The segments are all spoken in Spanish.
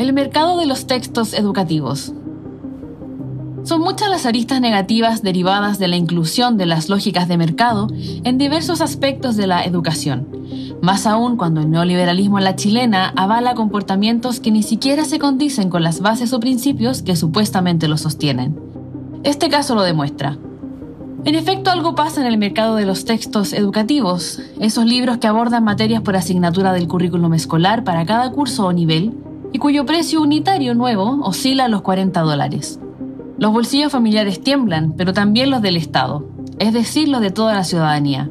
El mercado de los textos educativos. Son muchas las aristas negativas derivadas de la inclusión de las lógicas de mercado en diversos aspectos de la educación, más aún cuando el neoliberalismo en la chilena avala comportamientos que ni siquiera se condicen con las bases o principios que supuestamente lo sostienen. Este caso lo demuestra. En efecto, algo pasa en el mercado de los textos educativos, esos libros que abordan materias por asignatura del currículum escolar para cada curso o nivel, y cuyo precio unitario nuevo oscila a los 40 dólares. Los bolsillos familiares tiemblan, pero también los del Estado, es decir, los de toda la ciudadanía.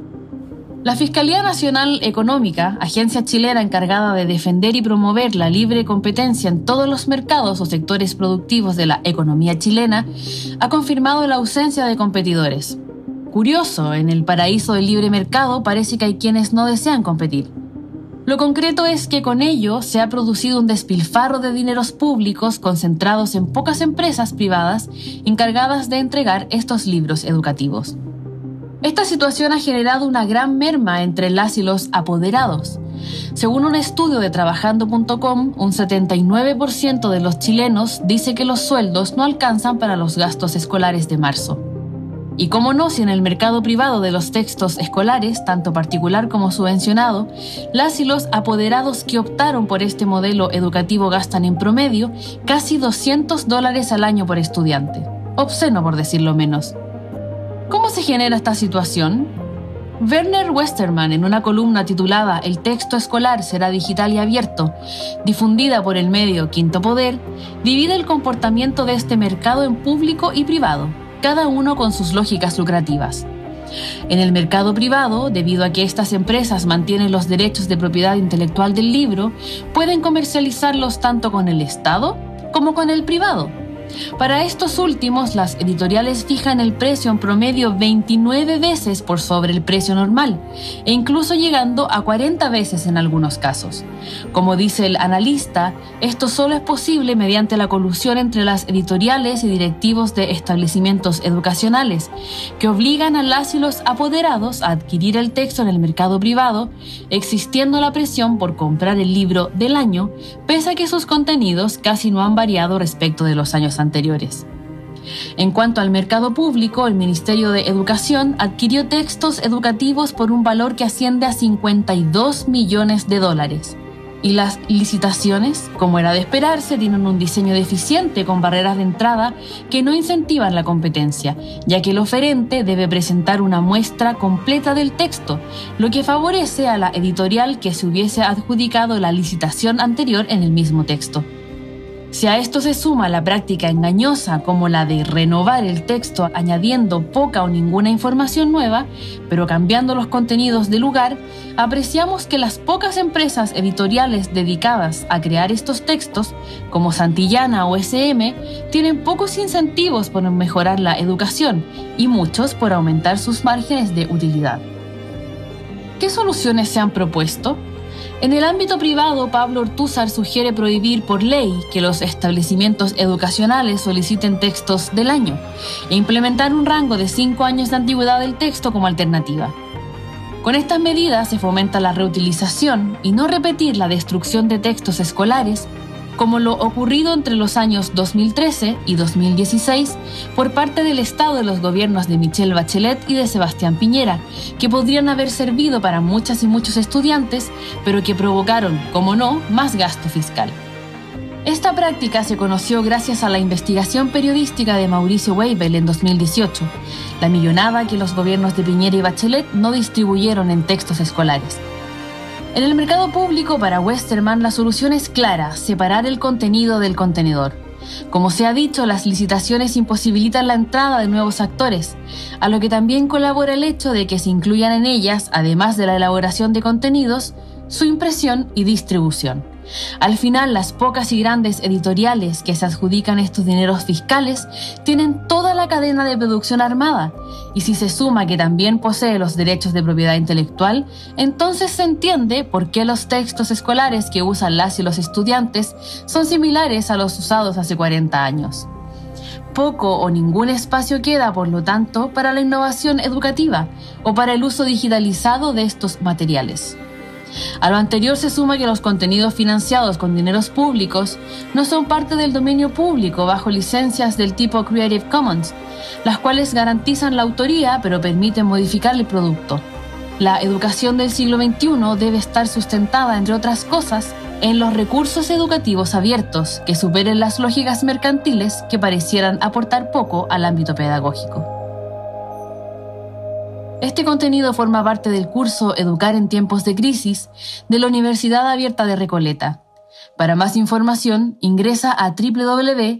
La Fiscalía Nacional Económica, agencia chilena encargada de defender y promover la libre competencia en todos los mercados o sectores productivos de la economía chilena, ha confirmado la ausencia de competidores. Curioso, en el paraíso del libre mercado parece que hay quienes no desean competir. Lo concreto es que con ello se ha producido un despilfarro de dineros públicos concentrados en pocas empresas privadas encargadas de entregar estos libros educativos. Esta situación ha generado una gran merma entre las y los apoderados. Según un estudio de trabajando.com, un 79% de los chilenos dice que los sueldos no alcanzan para los gastos escolares de marzo. Y como no, si en el mercado privado de los textos escolares, tanto particular como subvencionado, las y los apoderados que optaron por este modelo educativo gastan en promedio casi 200 dólares al año por estudiante. Obsceno por decirlo menos. ¿Cómo se genera esta situación? Werner Westermann, en una columna titulada El texto escolar será digital y abierto, difundida por el medio Quinto Poder, divide el comportamiento de este mercado en público y privado, cada uno con sus lógicas lucrativas. En el mercado privado, debido a que estas empresas mantienen los derechos de propiedad intelectual del libro, pueden comercializarlos tanto con el Estado como con el privado para estos últimos, las editoriales fijan el precio en promedio 29 veces por sobre el precio normal, e incluso llegando a 40 veces en algunos casos. Como dice el analista, esto solo es posible mediante la colusión entre las editoriales y directivos de establecimientos educacionales, que obligan a las y los apoderados a adquirir el texto en el mercado privado, existiendo la presión por comprar el libro del año, pese a que sus contenidos casi no han variado respecto de los anteriores. En cuanto al mercado público, el Ministerio de Educación adquirió textos educativos por un valor que asciende a 52 millones de dólares. Y las licitaciones, como era de esperarse, tienen un diseño deficiente con barreras de entrada que no incentivan la competencia, ya que el oferente debe presentar una muestra completa del texto, lo que favorece a la editorial que se hubiese adjudicado la licitación anterior en el mismo texto. Si a esto se suma la práctica engañosa como la de renovar el texto añadiendo poca o ninguna información nueva, pero cambiando los contenidos de lugar, apreciamos que las pocas empresas editoriales dedicadas a crear estos textos, como Santillana o SM, tienen pocos incentivos por mejorar la educación y muchos por aumentar sus márgenes de utilidad. ¿Qué soluciones se han propuesto? En el ámbito privado, Pablo Ortúzar sugiere prohibir por ley que los establecimientos educacionales soliciten textos del año e implementar un rango de cinco años de antigüedad del texto como alternativa. Con estas medidas se fomenta la reutilización y no repetir la destrucción de textos escolares como lo ocurrido entre los años 2013 y 2016 por parte del Estado de los gobiernos de Michelle Bachelet y de Sebastián Piñera, que podrían haber servido para muchas y muchos estudiantes, pero que provocaron, como no, más gasto fiscal. Esta práctica se conoció gracias a la investigación periodística de Mauricio Weibel en 2018, la millonada que los gobiernos de Piñera y Bachelet no distribuyeron en textos escolares. En el mercado público para Westerman la solución es clara, separar el contenido del contenedor. Como se ha dicho, las licitaciones imposibilitan la entrada de nuevos actores, a lo que también colabora el hecho de que se incluyan en ellas, además de la elaboración de contenidos, su impresión y distribución. Al final, las pocas y grandes editoriales que se adjudican estos dineros fiscales tienen toda la cadena de producción armada, y si se suma que también posee los derechos de propiedad intelectual, entonces se entiende por qué los textos escolares que usan las y los estudiantes son similares a los usados hace 40 años. Poco o ningún espacio queda, por lo tanto, para la innovación educativa o para el uso digitalizado de estos materiales. A lo anterior se suma que los contenidos financiados con dineros públicos no son parte del dominio público bajo licencias del tipo Creative Commons, las cuales garantizan la autoría pero permiten modificar el producto. La educación del siglo XXI debe estar sustentada, entre otras cosas, en los recursos educativos abiertos que superen las lógicas mercantiles que parecieran aportar poco al ámbito pedagógico. Este contenido forma parte del curso Educar en tiempos de crisis de la Universidad Abierta de Recoleta. Para más información, ingresa a www.uar.cl.